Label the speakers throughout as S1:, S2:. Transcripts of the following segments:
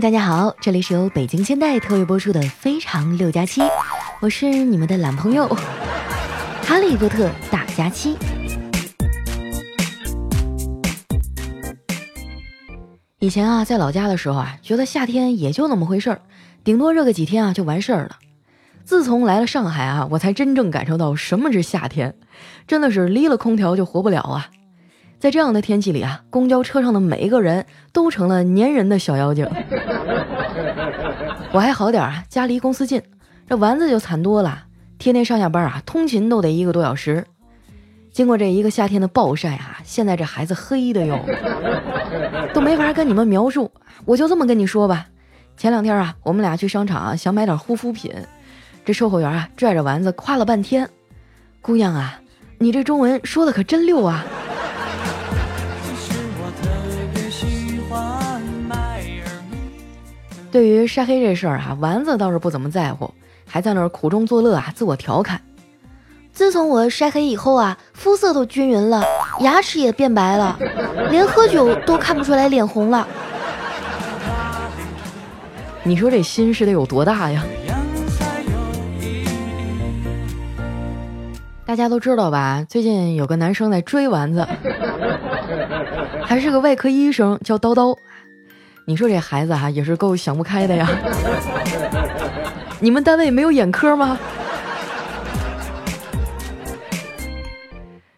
S1: 大家好，这里是由北京现代特约播出的《非常六加七》，我是你们的懒朋友 哈利波特大假期。以前啊，在老家的时候啊，觉得夏天也就那么回事儿，顶多热个几天啊就完事儿了。自从来了上海啊，我才真正感受到什么是夏天，真的是离了空调就活不了啊。在这样的天气里啊，公交车上的每一个人都成了粘人的小妖精。我还好点啊，家离公司近，这丸子就惨多了，天天上下班啊，通勤都得一个多小时。经过这一个夏天的暴晒啊，现在这孩子黑的哟，都没法跟你们描述。我就这么跟你说吧，前两天啊，我们俩去商场啊想买点护肤品，这售货员啊拽着丸子夸了半天，姑娘啊，你这中文说的可真溜啊。对于晒黑这事儿啊，丸子倒是不怎么在乎，还在那儿苦中作乐啊，自我调侃。自从我晒黑以后啊，肤色都均匀了，牙齿也变白了，连喝酒都看不出来脸红了。你说这心是得有多大呀？大家都知道吧？最近有个男生在追丸子，还是个外科医生，叫叨叨。你说这孩子哈也是够想不开的呀！你们单位没有眼科吗？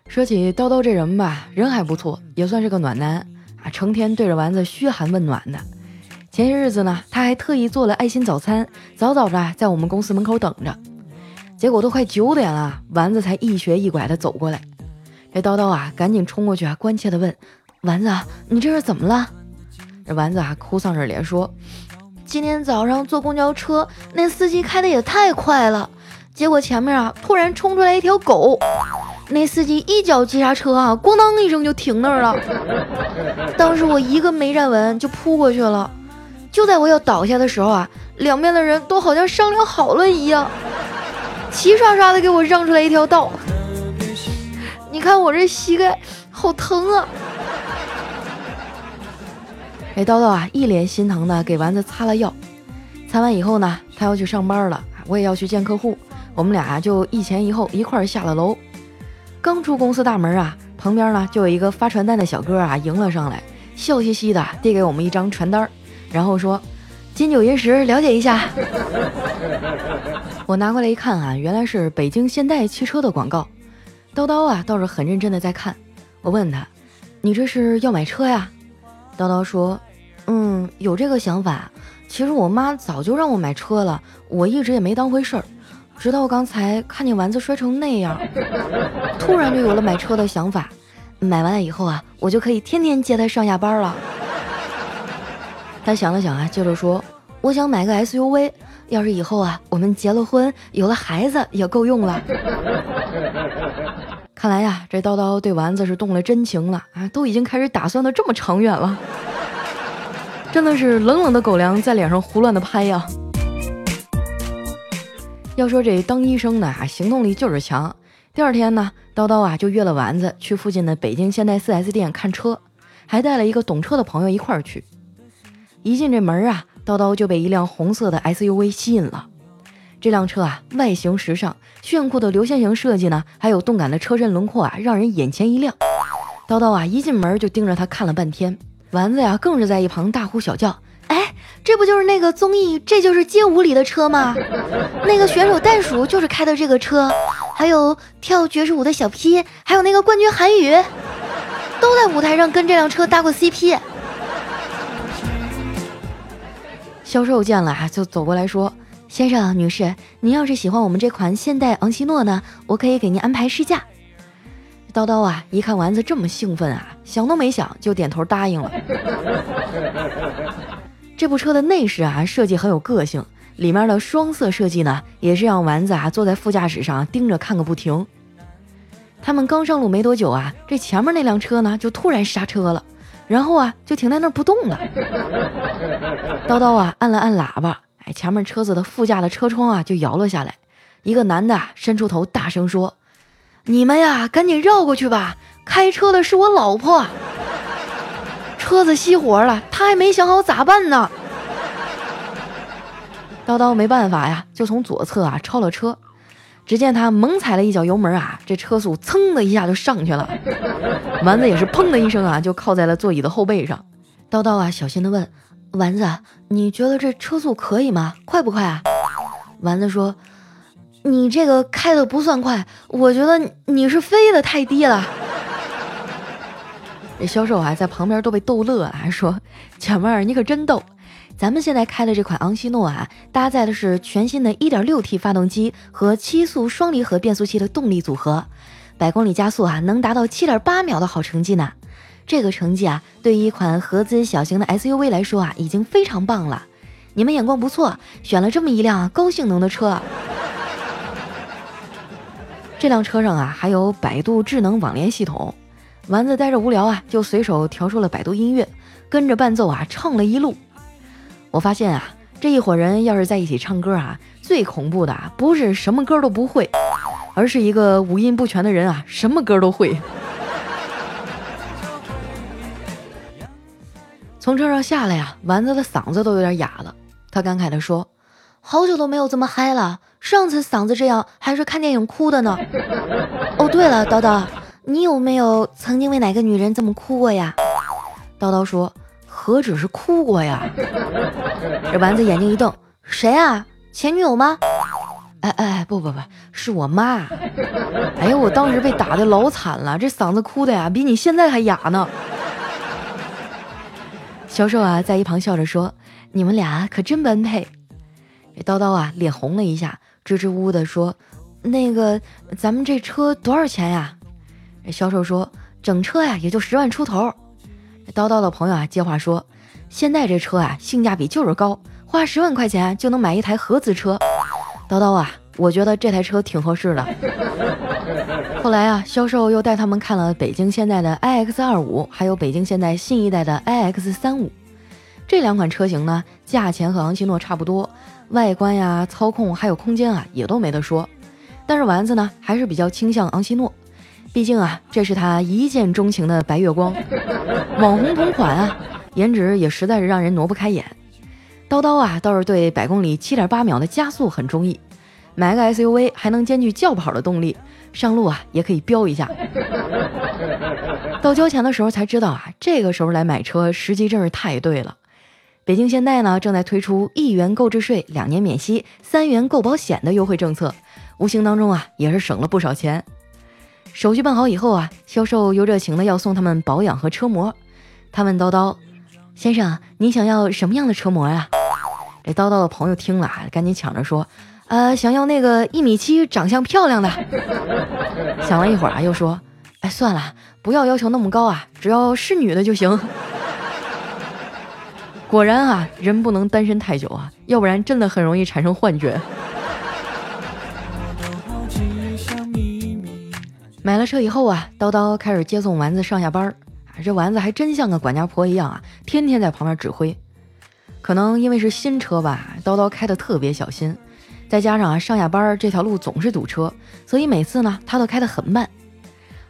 S1: 说起叨叨这人吧，人还不错，也算是个暖男啊，成天对着丸子嘘寒问暖的。前些日子呢，他还特意做了爱心早餐，早早的在我们公司门口等着。结果都快九点了，丸子才一瘸一拐的走过来。这叨叨啊，赶紧冲过去啊，关切的问：“丸子，你这是怎么了？”这丸子啊，哭丧着脸说：“今天早上坐公交车，那司机开的也太快了，结果前面啊突然冲出来一条狗，那司机一脚急刹车啊，咣当一声就停那儿了。当时我一个没站稳就扑过去了，就在我要倒下的时候啊，两边的人都好像商量好了一样，齐刷刷的给我让出来一条道。你看我这膝盖好疼啊！”这叨叨啊，一脸心疼的给丸子擦了药。擦完以后呢，他要去上班了，我也要去见客户。我们俩就一前一后一块儿下了楼。刚出公司大门啊，旁边呢就有一个发传单的小哥啊迎了上来，笑嘻嘻的递给我们一张传单，然后说：“金九银十，了解一下。”我拿过来一看啊，原来是北京现代汽车的广告。叨叨啊倒是很认真的在看。我问他：“你这是要买车呀？”叨叨说。嗯，有这个想法。其实我妈早就让我买车了，我一直也没当回事儿。直到刚才看见丸子摔成那样，突然就有了买车的想法。买完了以后啊，我就可以天天接他上下班了。他想了想啊，接着说：“我想买个 SUV，要是以后啊，我们结了婚，有了孩子也够用了。”看来呀，这叨叨对丸子是动了真情了啊，都已经开始打算的这么长远了。真的是冷冷的狗粮在脸上胡乱的拍呀！要说这当医生的啊，行动力就是强。第二天呢，叨叨啊就约了丸子去附近的北京现代 4S 店看车，还带了一个懂车的朋友一块儿去。一进这门啊，叨叨就被一辆红色的 SUV 吸引了。这辆车啊，外形时尚，炫酷的流线型设计呢，还有动感的车身轮廓啊，让人眼前一亮。叨叨啊，一进门就盯着他看了半天。丸子呀，更是在一旁大呼小叫：“哎，这不就是那个综艺《这就是街舞》里的车吗？那个选手袋鼠就是开的这个车，还有跳爵士舞的小 P，还有那个冠军韩宇，都在舞台上跟这辆车搭过 CP。”销售见了啊，就走过来说：“先生、女士，您要是喜欢我们这款现代昂希诺呢，我可以给您安排试驾。”叨叨啊，一看丸子这么兴奋啊，想都没想就点头答应了。这部车的内饰啊设计很有个性，里面的双色设计呢，也是让丸子啊坐在副驾驶上盯着看个不停。他们刚上路没多久啊，这前面那辆车呢就突然刹车了，然后啊就停在那儿不动了。叨叨啊按了按喇叭，哎，前面车子的副驾的车窗啊就摇了下来，一个男的啊伸出头大声说。你们呀，赶紧绕过去吧！开车的是我老婆，车子熄火了，他还没想好咋办呢。叨叨没办法呀，就从左侧啊超了车。只见他猛踩了一脚油门啊，这车速噌的一下就上去了。丸子也是砰的一声啊，就靠在了座椅的后背上。叨叨啊，小心的问丸子：“你觉得这车速可以吗？快不快啊？”丸子说：“你这个开的不算快，我觉得你是飞的太低了。”这销售啊，在旁边都被逗乐了，还说：“姐妹儿，你可真逗。”咱们现在开的这款昂希诺啊，搭载的是全新的 1.6T 发动机和七速双离合变速器的动力组合，百公里加速啊能达到7.8秒的好成绩呢。这个成绩啊，对于一款合资小型的 SUV 来说啊，已经非常棒了。你们眼光不错，选了这么一辆高性能的车。这辆车上啊，还有百度智能网联系统。丸子待着无聊啊，就随手调出了百度音乐，跟着伴奏啊唱了一路。我发现啊，这一伙人要是在一起唱歌啊，最恐怖的啊，不是什么歌都不会，而是一个五音不全的人啊，什么歌都会。从车上下来呀，丸子的嗓子都有点哑了。他感慨地说：“好久都没有这么嗨了，上次嗓子这样还是看电影哭的呢。”哦，对了，叨叨，你有没有曾经为哪个女人这么哭过呀？叨叨说。何止是哭过呀！这丸子眼睛一瞪：“谁啊？前女友吗？”哎哎，不不不，是我妈！哎呀，我当时被打的老惨了，这嗓子哭的呀，比你现在还哑呢。销售啊，在一旁笑着说：“你们俩可真般配。”这叨叨啊，脸红了一下，支支吾吾的说：“那个，咱们这车多少钱呀？”销售说：“整车呀，也就十万出头。”叨叨的朋友啊，接话说：“现在这车啊，性价比就是高，花十万块钱就能买一台合资车。”叨叨啊，我觉得这台车挺合适的。后来啊，销售又带他们看了北京现代的 iX 二五，还有北京现代新一代的 iX 三五。这两款车型呢，价钱和昂希诺差不多，外观呀、操控还有空间啊，也都没得说。但是丸子呢，还是比较倾向昂希诺。毕竟啊，这是他一见钟情的白月光，网红同款啊，颜值也实在是让人挪不开眼。叨叨啊，倒是对百公里七点八秒的加速很中意，买个 SUV 还能兼具轿跑的动力，上路啊也可以飙一下。到交钱的时候才知道啊，这个时候来买车时机真是太对了。北京现代呢正在推出一元购置税、两年免息、三元购保险的优惠政策，无形当中啊也是省了不少钱。手续办好以后啊，销售又热情的要送他们保养和车模。他问叨叨：“先生，你想要什么样的车模呀？”这叨叨的朋友听了，赶紧抢着说：“呃，想要那个一米七、长相漂亮的。”想了一会儿啊，又说：“哎，算了，不要要求那么高啊，只要是女的就行。”果然啊，人不能单身太久啊，要不然真的很容易产生幻觉。买了车以后啊，叨叨开始接送丸子上下班儿。这丸子还真像个管家婆一样啊，天天在旁边指挥。可能因为是新车吧，叨叨开的特别小心，再加上啊上下班这条路总是堵车，所以每次呢他都开得很慢。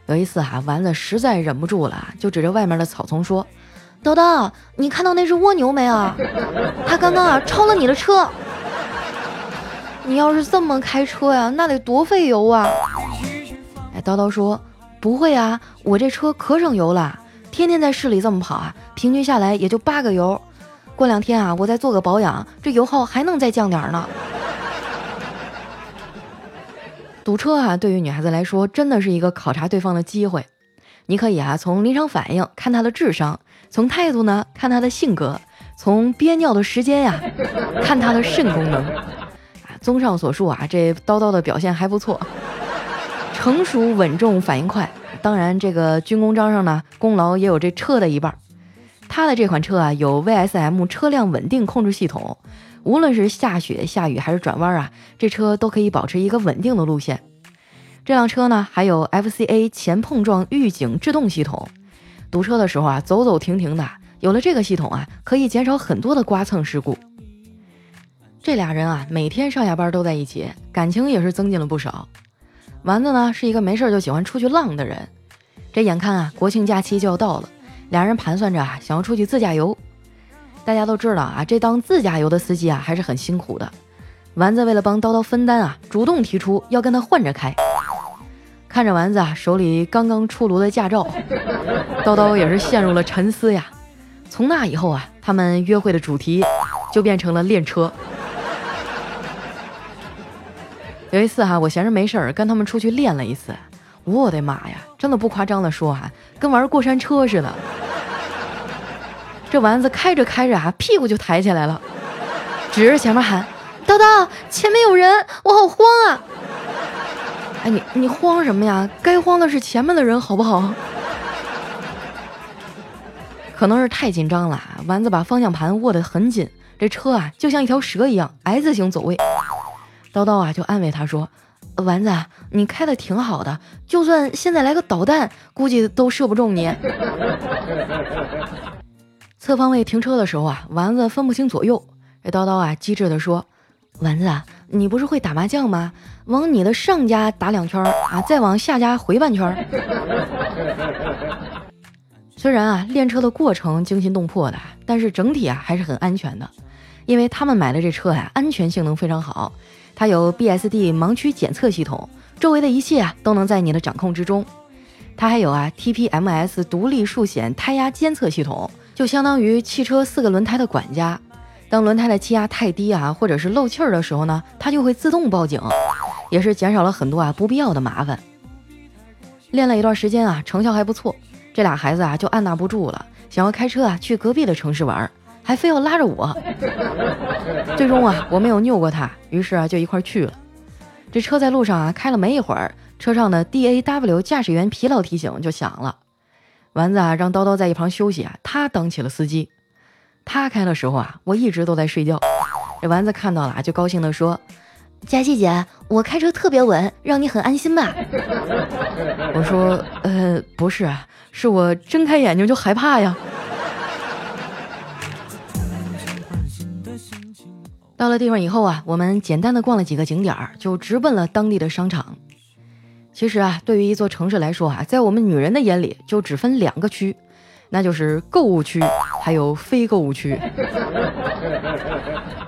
S1: 有一次啊，丸子实在忍不住了，就指着外面的草丛说：“叨叨，你看到那只蜗牛没有？它刚刚啊超了你的车。你要是这么开车呀，那得多费油啊！”哎叨叨说：“不会啊，我这车可省油了，天天在市里这么跑啊，平均下来也就八个油。过两天啊，我再做个保养，这油耗还能再降点呢。”堵车啊，对于女孩子来说，真的是一个考察对方的机会。你可以啊，从临场反应看他的智商，从态度呢看他的性格，从憋尿的时间呀看他的肾功能。啊，综上所述啊，这叨叨的表现还不错。成熟稳重，反应快。当然，这个军功章上呢，功劳也有这车的一半。他的这款车啊，有 VSM 车辆稳定控制系统，无论是下雪、下雨还是转弯啊，这车都可以保持一个稳定的路线。这辆车呢，还有 FCA 前碰撞预警制动系统，堵车的时候啊，走走停停的，有了这个系统啊，可以减少很多的刮蹭事故。这俩人啊，每天上下班都在一起，感情也是增进了不少。丸子呢是一个没事就喜欢出去浪的人，这眼看啊国庆假期就要到了，俩人盘算着啊想要出去自驾游。大家都知道啊，这当自驾游的司机啊还是很辛苦的，丸子为了帮叨叨分担啊，主动提出要跟他换着开。看着丸子啊手里刚刚出炉的驾照，叨叨也是陷入了沉思呀。从那以后啊，他们约会的主题就变成了练车。有一次哈，我闲着没事儿跟他们出去练了一次，我的妈呀，真的不夸张的说哈，跟玩过山车似的。这丸子开着开着啊，屁股就抬起来了，指着前面喊：“叨叨，前面有人，我好慌啊！”你你慌什么呀？该慌的是前面的人，好不好？可能是太紧张了，丸子把方向盘握得很紧，这车啊就像一条蛇一样 S 型走位。叨叨啊就安慰他说：“丸子，你开的挺好的，就算现在来个导弹，估计都射不中你。”侧方位停车的时候啊，丸子分不清左右。这叨叨啊，机智的说：“丸子，你不是会打麻将吗？往你的上家打两圈啊，再往下家回半圈。虽然啊，练车的过程惊心动魄的，但是整体啊还是很安全的，因为他们买的这车呀，安全性能非常好。它有 BSD 盲区检测系统，周围的一切啊都能在你的掌控之中。它还有啊 TPMS 独立数显胎压监测系统。就相当于汽车四个轮胎的管家，当轮胎的气压太低啊，或者是漏气儿的时候呢，它就会自动报警，也是减少了很多啊不必要的麻烦。练了一段时间啊，成效还不错，这俩孩子啊就按捺不住了，想要开车啊去隔壁的城市玩，还非要拉着我。最终啊，我没有拗过他，于是啊就一块去了。这车在路上啊开了没一会儿，车上的 DAW 驾驶员疲劳提醒就响了。丸子啊，让叨叨在一旁休息啊，他当起了司机。他开的时候啊，我一直都在睡觉。这丸子看到了，就高兴地说：“佳琪姐，我开车特别稳，让你很安心吧？” 我说：“呃，不是啊，是我睁开眼睛就害怕呀。”到了地方以后啊，我们简单的逛了几个景点儿，就直奔了当地的商场。其实啊，对于一座城市来说啊，在我们女人的眼里就只分两个区，那就是购物区，还有非购物区。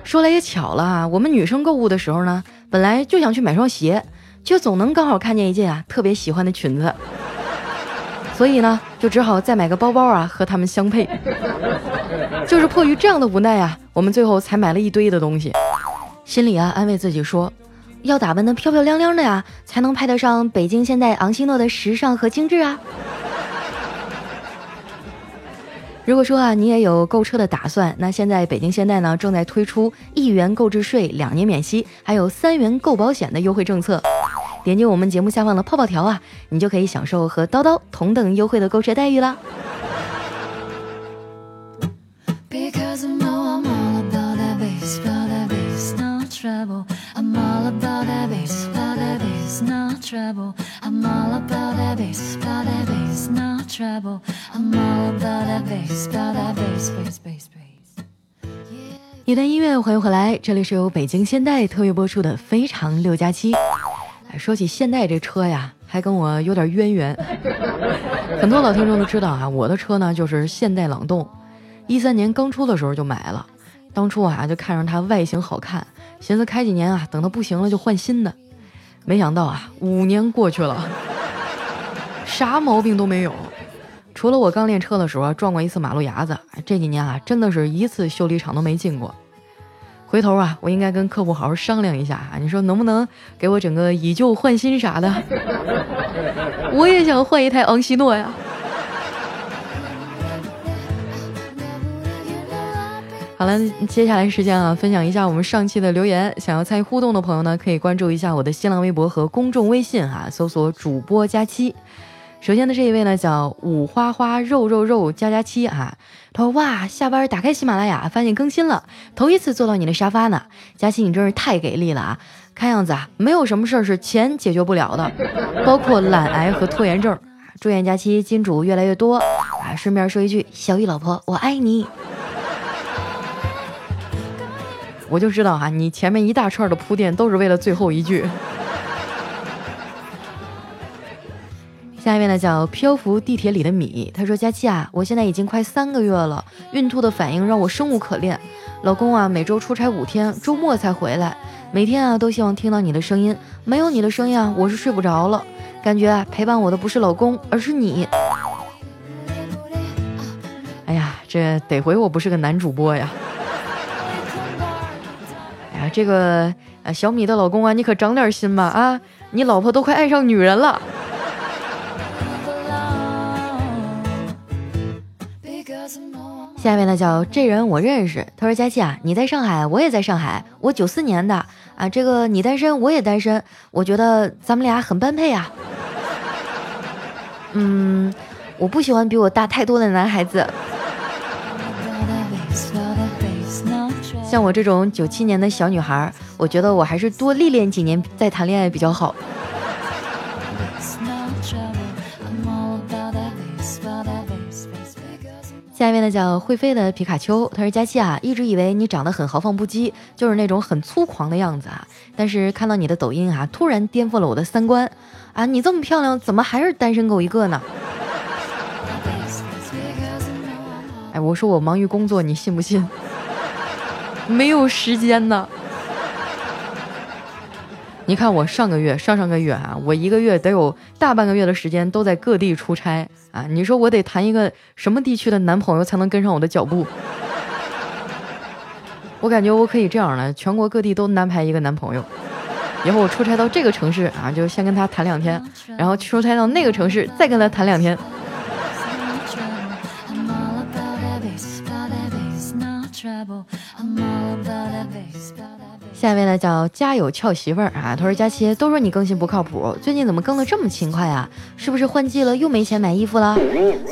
S1: 说来也巧了啊，我们女生购物的时候呢，本来就想去买双鞋，却总能刚好看见一件啊特别喜欢的裙子，所以呢，就只好再买个包包啊和他们相配。就是迫于这样的无奈啊，我们最后才买了一堆的东西，心里啊安慰自己说。要打扮的漂漂亮亮的呀，才能派得上北京现代昂希诺的时尚和精致啊！如果说啊，你也有购车的打算，那现在北京现代呢正在推出一元购置税、两年免息，还有三元购保险的优惠政策。点击我们节目下方的泡泡条啊，你就可以享受和叨叨同等优惠的购车待遇啦了。一段音乐，欢迎回来，这里是由北京现代特约播出的《非常六加七》。说起现代这车呀，还跟我有点渊源。很多老听众都知道啊，我的车呢就是现代朗动，一三年刚出的时候就买了。当初啊就看上它外形好看，寻思开几年啊，等它不行了就换新的。没想到啊，五年过去了，啥毛病都没有，除了我刚练车的时候撞过一次马路牙子，这几年啊，真的是一次修理厂都没进过。回头啊，我应该跟客户好好商量一下啊，你说能不能给我整个以旧换新啥的？我也想换一台昂希诺呀。好了，接下来时间啊，分享一下我们上期的留言。想要参与互动的朋友呢，可以关注一下我的新浪微博和公众微信哈，搜索主播佳期。首先的这一位呢，叫五花花肉肉肉加加七啊，他说哇，下班打开喜马拉雅，发现更新了，头一次坐到你的沙发呢，佳期你真是太给力了啊！看样子啊，没有什么事儿是钱解决不了的，包括懒癌和拖延症。祝愿佳期金主越来越多啊！顺便说一句，小雨老婆，我爱你。我就知道哈，你前面一大串的铺垫都是为了最后一句。下一位呢叫漂浮地铁里的米，他说：“佳期啊，我现在已经快三个月了，孕吐的反应让我生无可恋。老公啊，每周出差五天，周末才回来，每天啊都希望听到你的声音，没有你的声音啊，我是睡不着了。感觉陪伴我的不是老公，而是你。哎呀，这得回我不是个男主播呀！哎呀，这个小米的老公啊，你可长点心吧啊！你老婆都快爱上女人了。下面呢叫这人我认识，他说佳琪啊，你在上海，我也在上海，我九四年的啊，这个你单身，我也单身，我觉得咱们俩很般配啊。嗯，我不喜欢比我大太多的男孩子，像我这种九七年的小女孩，我觉得我还是多历练几年再谈恋爱比较好。下一位呢叫会飞的皮卡丘，他说佳期啊，一直以为你长得很豪放不羁，就是那种很粗狂的样子啊。但是看到你的抖音啊，突然颠覆了我的三观啊！你这么漂亮，怎么还是单身狗一个呢？哎，我说我忙于工作，你信不信？没有时间呢。你看我上个月、上上个月啊，我一个月得有大半个月的时间都在各地出差啊！你说我得谈一个什么地区的男朋友才能跟上我的脚步？我感觉我可以这样了，全国各地都安排一个男朋友，以后我出差到这个城市啊，就先跟他谈两天，然后出差到那个城市再跟他谈两天。下一位呢叫家有俏媳妇儿啊，他说佳琪都说你更新不靠谱，最近怎么更的这么勤快啊？是不是换季了又没钱买衣服了？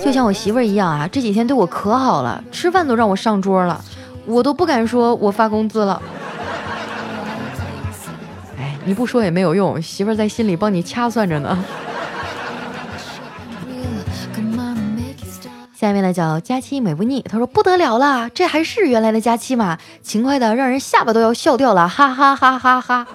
S1: 就像我媳妇儿一样啊，这几天对我可好了，吃饭都让我上桌了，我都不敢说我发工资了。哎，你不说也没有用，媳妇儿在心里帮你掐算着呢。下面呢叫佳期美不腻，他说不得了了，这还是原来的佳期吗？勤快的让人下巴都要笑掉了，哈哈哈哈哈。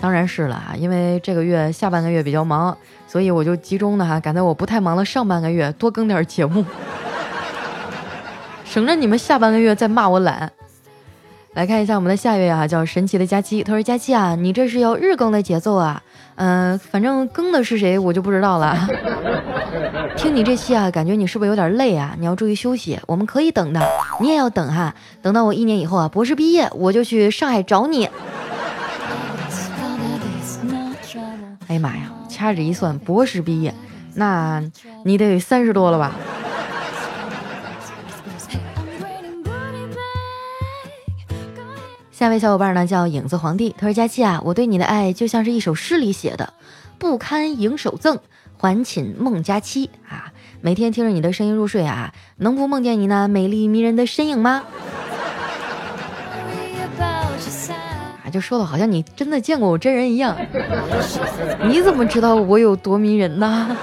S1: 当然是了啊，因为这个月下半个月比较忙，所以我就集中的哈，赶在我不太忙的上半个月多更点节目，省着你们下半个月再骂我懒。来看一下我们的下一位啊，叫神奇的佳期，他说佳期啊，你这是要日更的节奏啊。嗯，反正更的是谁我就不知道了。听你这期啊，感觉你是不是有点累啊？你要注意休息。我们可以等的，你也要等哈。等到我一年以后啊，博士毕业，我就去上海找你。哎呀妈呀，掐指一算，博士毕业，那你得三十多了吧？下位小伙伴呢叫影子皇帝，他说：“佳期啊，我对你的爱就像是一首诗里写的，不堪迎首赠，还寝梦佳期啊。每天听着你的声音入睡啊，能不梦见你那美丽迷人的身影吗？啊，就说的好像你真的见过我真人一样。你怎么知道我有多迷人呢？”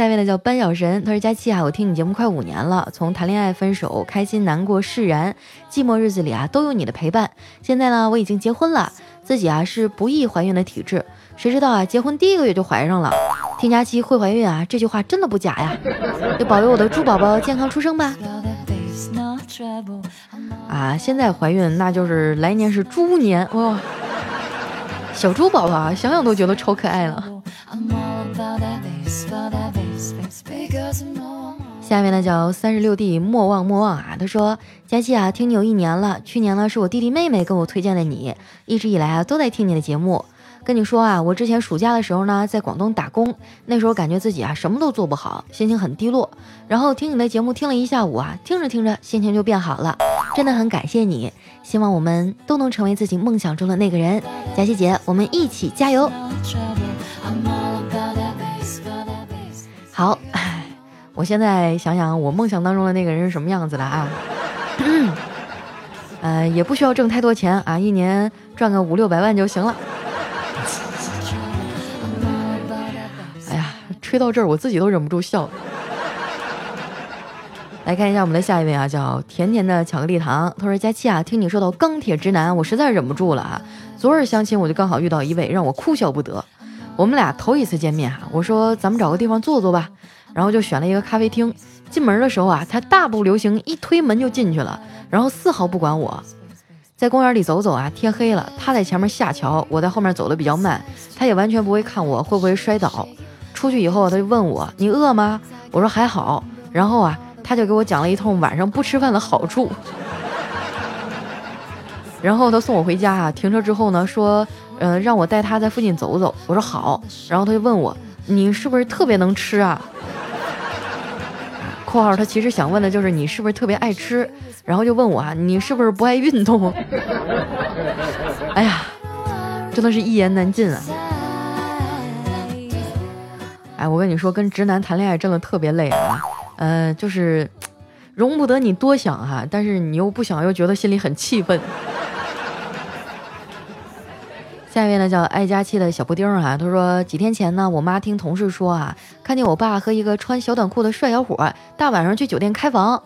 S1: 下一位呢叫班小神，他说佳期啊，我听你节目快五年了，从谈恋爱、分手、开心、难过、释然，寂寞日子里啊都有你的陪伴。现在呢我已经结婚了，自己啊是不易怀孕的体质，谁知道啊结婚第一个月就怀上了。听佳期会怀孕啊，这句话真的不假呀，就保佑我的猪宝宝健康出生吧。啊，现在怀孕那就是来年是猪年哇，小猪宝宝啊，想想都觉得超可爱了。下面呢叫三十六弟莫忘莫忘啊，他说佳琪啊，听你有一年了，去年呢是我弟弟妹妹跟我推荐的你，一直以来啊都在听你的节目。跟你说啊，我之前暑假的时候呢在广东打工，那时候感觉自己啊什么都做不好，心情很低落。然后听你的节目听了一下午啊，听着听着心情就变好了，真的很感谢你。希望我们都能成为自己梦想中的那个人，佳琪姐，我们一起加油。好。我现在想想，我梦想当中的那个人是什么样子的啊？呃，也不需要挣太多钱啊，一年赚个五六百万就行了。哎呀，吹到这儿，我自己都忍不住笑。来看一下我们的下一位啊，叫甜甜的巧克力糖。他说：“佳期啊，听你说到钢铁直男，我实在忍不住了啊。昨日相亲，我就刚好遇到一位让我哭笑不得。”我们俩头一次见面哈，我说咱们找个地方坐坐吧，然后就选了一个咖啡厅。进门的时候啊，他大步流星，一推门就进去了，然后丝毫不管我。在公园里走走啊，天黑了，他在前面下桥，我在后面走的比较慢，他也完全不会看我会不会摔倒。出去以后，他就问我：“你饿吗？”我说：“还好。”然后啊，他就给我讲了一通晚上不吃饭的好处。然后他送我回家啊，停车之后呢，说：“呃，让我带他在附近走走。”我说：“好。”然后他就问我：“你是不是特别能吃啊？”（ 括号他其实想问的就是你是不是特别爱吃？）然后就问我啊，你是不是不爱运动？哎呀，真的是一言难尽啊！哎，我跟你说，跟直男谈恋爱真的特别累啊。呃，就是容不得你多想哈，但是你又不想，又觉得心里很气愤。下一位呢叫爱佳期的小布丁啊，他说几天前呢，我妈听同事说啊，看见我爸和一个穿小短裤的帅小伙大晚上去酒店开房。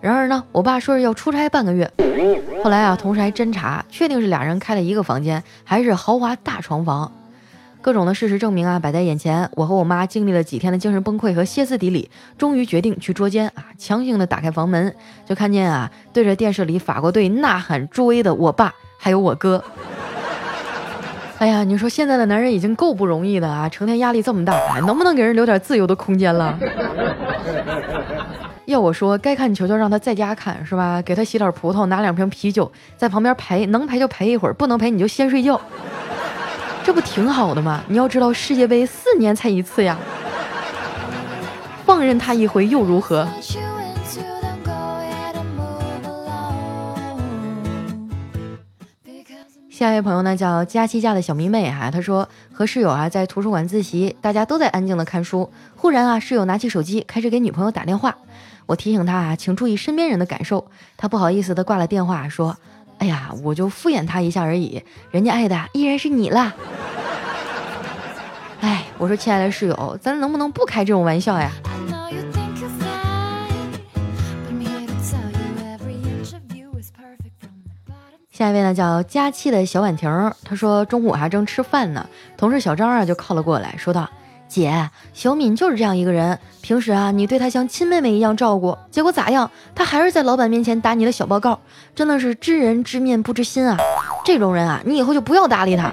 S1: 然而呢，我爸说是要出差半个月。后来啊，同事还侦查，确定是俩人开了一个房间，还是豪华大床房。各种的事实证明啊，摆在眼前。我和我妈经历了几天的精神崩溃和歇斯底里，终于决定去捉奸啊！强行的打开房门，就看见啊，对着电视里法国队呐喊助威的我爸，还有我哥。哎呀，你说现在的男人已经够不容易的啊，成天压力这么大，能不能给人留点自由的空间了？要我说，该看球球让他在家看，是吧？给他洗点葡萄，拿两瓶啤酒，在旁边陪，能陪就陪一会儿，不能陪你就先睡觉，这不挺好的吗？你要知道，世界杯四年才一次呀，放任他一回又如何？下一位朋友呢，叫佳期家的小迷妹哈，她说和室友啊在图书馆自习，大家都在安静的看书，忽然啊室友拿起手机开始给女朋友打电话。我提醒他啊，请注意身边人的感受。他不好意思的挂了电话，说：“哎呀，我就敷衍他一下而已，人家爱的依然是你啦。”哎，我说亲爱的室友，咱能不能不开这种玩笑呀？下一位呢，叫佳期的小婉婷，她说中午还正吃饭呢，同事小张啊就靠了过来，说道。姐，小敏就是这样一个人。平时啊，你对她像亲妹妹一样照顾，结果咋样？她还是在老板面前打你的小报告，真的是知人知面不知心啊！这种人啊，你以后就不要搭理他。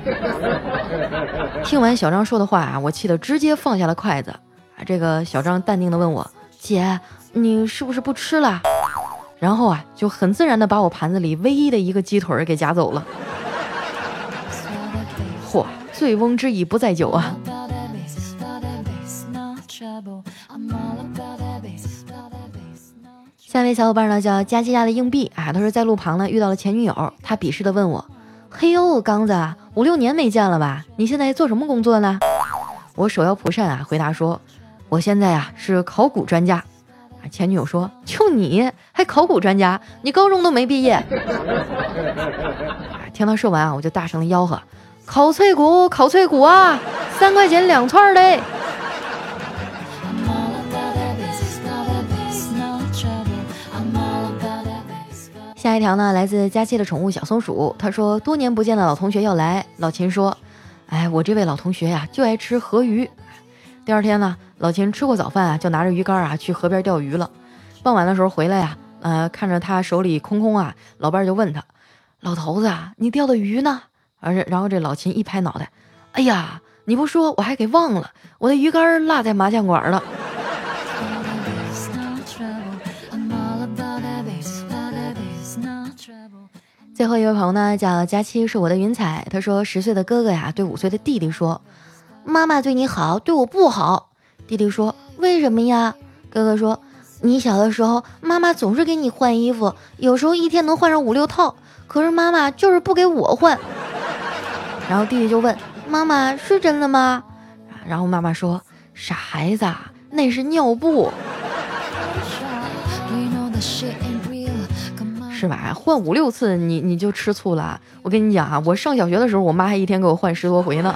S1: 听完小张说的话啊，我气得直接放下了筷子。啊，这个小张淡定的问我：“姐，你是不是不吃了？”然后啊，就很自然的把我盘子里唯一的一个鸡腿给夹走了。嚯，醉翁之意不在酒啊！下一位小伙伴呢叫佳琪家的硬币啊，他说在路旁呢遇到了前女友，他鄙视的问我：“嘿呦，刚子，五六年没见了吧？你现在做什么工作呢？”我手摇蒲扇啊，回答说：“我现在啊是考古专家。”前女友说：“就你还考古专家？你高中都没毕业。”听他说完啊，我就大声的吆喝：“烤脆骨，烤脆骨啊，三块钱两串嘞！”下一条呢，来自佳期的宠物小松鼠。他说，多年不见的老同学要来。老秦说：“哎，我这位老同学呀，就爱吃河鱼。”第二天呢，老秦吃过早饭啊，就拿着鱼竿啊去河边钓鱼了。傍晚的时候回来呀，呃，看着他手里空空啊，老伴就问他：“老头子啊，你钓的鱼呢？”而然后这老秦一拍脑袋：“哎呀，你不说我还给忘了，我的鱼竿落在麻将馆了。” 最后一位朋友呢，叫佳期，是我的云彩。他说，十岁的哥哥呀，对五岁的弟弟说：“妈妈对你好，对我不好。”弟弟说：“为什么呀？”哥哥说：“你小的时候，妈妈总是给你换衣服，有时候一天能换上五六套，可是妈妈就是不给我换。”然后弟弟就问：“妈妈是真的吗？”然后妈妈说：“傻孩子，那是尿布。”是吧？换五六次，你你就吃醋了。我跟你讲啊，我上小学的时候，我妈还一天给我换十多回呢。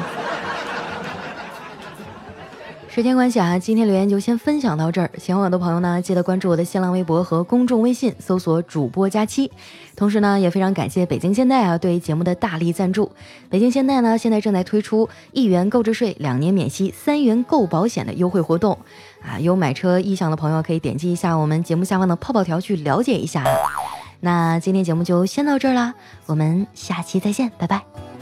S1: 时间关系啊，今天留言就先分享到这儿。喜欢我的朋友呢，记得关注我的新浪微博和公众微信，搜索“主播佳期”。同时呢，也非常感谢北京现代啊对节目的大力赞助。北京现代呢，现在正在推出一元购置税、两年免息、三元购保险的优惠活动啊，有买车意向的朋友可以点击一下我们节目下方的泡泡条去了解一下。那今天节目就先到这儿啦，我们下期再见，拜拜。